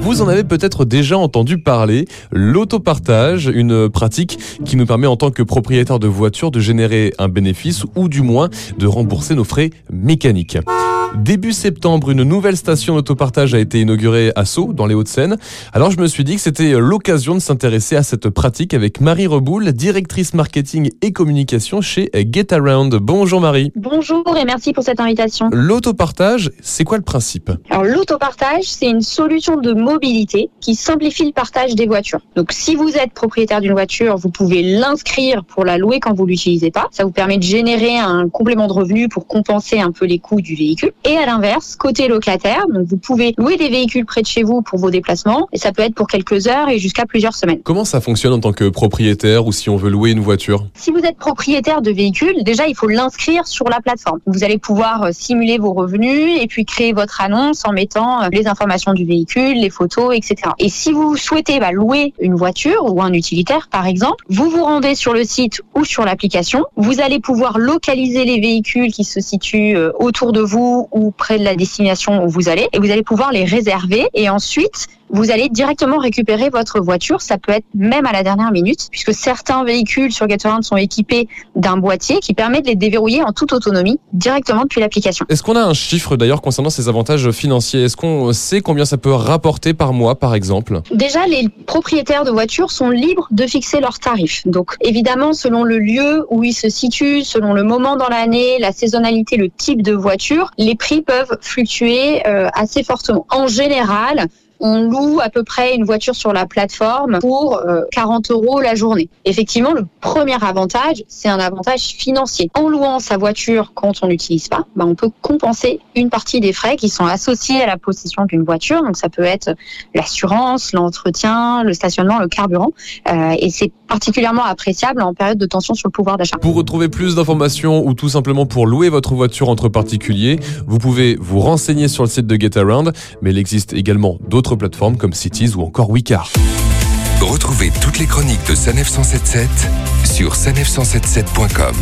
Vous en avez peut-être déjà entendu parler, l'autopartage, une pratique qui nous permet en tant que propriétaire de voiture de générer un bénéfice ou du moins de rembourser nos frais mécaniques. Début septembre, une nouvelle station d'autopartage a été inaugurée à Sceaux, dans les Hauts-de-Seine. Alors je me suis dit que c'était l'occasion de s'intéresser à cette pratique avec Marie Reboul, directrice marketing et communication chez GetAround. Bonjour Marie. Bonjour et merci pour cette invitation. L'autopartage, c'est quoi le principe? Alors l'autopartage, c'est une solution de mobilité qui simplifie le partage des voitures. Donc si vous êtes propriétaire d'une voiture, vous pouvez l'inscrire pour la louer quand vous l'utilisez pas. Ça vous permet de générer un complément de revenu pour compenser un peu les coûts du véhicule. Et à l'inverse, côté locataire, donc vous pouvez louer des véhicules près de chez vous pour vos déplacements et ça peut être pour quelques heures et jusqu'à plusieurs semaines. Comment ça fonctionne en tant que propriétaire ou si on veut louer une voiture? Si vous êtes propriétaire de véhicules, déjà il faut l'inscrire sur la plateforme. Vous allez pouvoir euh, simuler vos revenus et puis créer votre annonce en mettant euh, les informations du véhicule, les photos, etc. Et si vous souhaitez bah, louer une voiture ou un utilitaire par exemple, vous vous rendez sur le site ou sur l'application. Vous allez pouvoir localiser les véhicules qui se situent euh, autour de vous ou près de la destination où vous allez et vous allez pouvoir les réserver et ensuite vous allez directement récupérer votre voiture. Ça peut être même à la dernière minute, puisque certains véhicules sur GetAround sont équipés d'un boîtier qui permet de les déverrouiller en toute autonomie directement depuis l'application. Est-ce qu'on a un chiffre d'ailleurs concernant ces avantages financiers? Est-ce qu'on sait combien ça peut rapporter par mois, par exemple? Déjà, les propriétaires de voitures sont libres de fixer leurs tarifs. Donc, évidemment, selon le lieu où ils se situent, selon le moment dans l'année, la saisonnalité, le type de voiture, les prix peuvent fluctuer euh, assez fortement. En général, on loue à peu près une voiture sur la plateforme pour 40 euh, euros la journée. Effectivement, le premier avantage, c'est un avantage financier. En louant sa voiture quand on n'utilise pas, bah, on peut compenser une partie des frais qui sont associés à la possession d'une voiture. Donc ça peut être l'assurance, l'entretien, le stationnement, le carburant. Euh, et c'est particulièrement appréciable en période de tension sur le pouvoir d'achat. Pour retrouver plus d'informations ou tout simplement pour louer votre voiture entre particuliers, vous pouvez vous renseigner sur le site de GetAround, mais il existe également d'autres plateformes comme Cities ou encore Wicar. Retrouvez toutes les chroniques de Sanef 177 sur sanef177.com.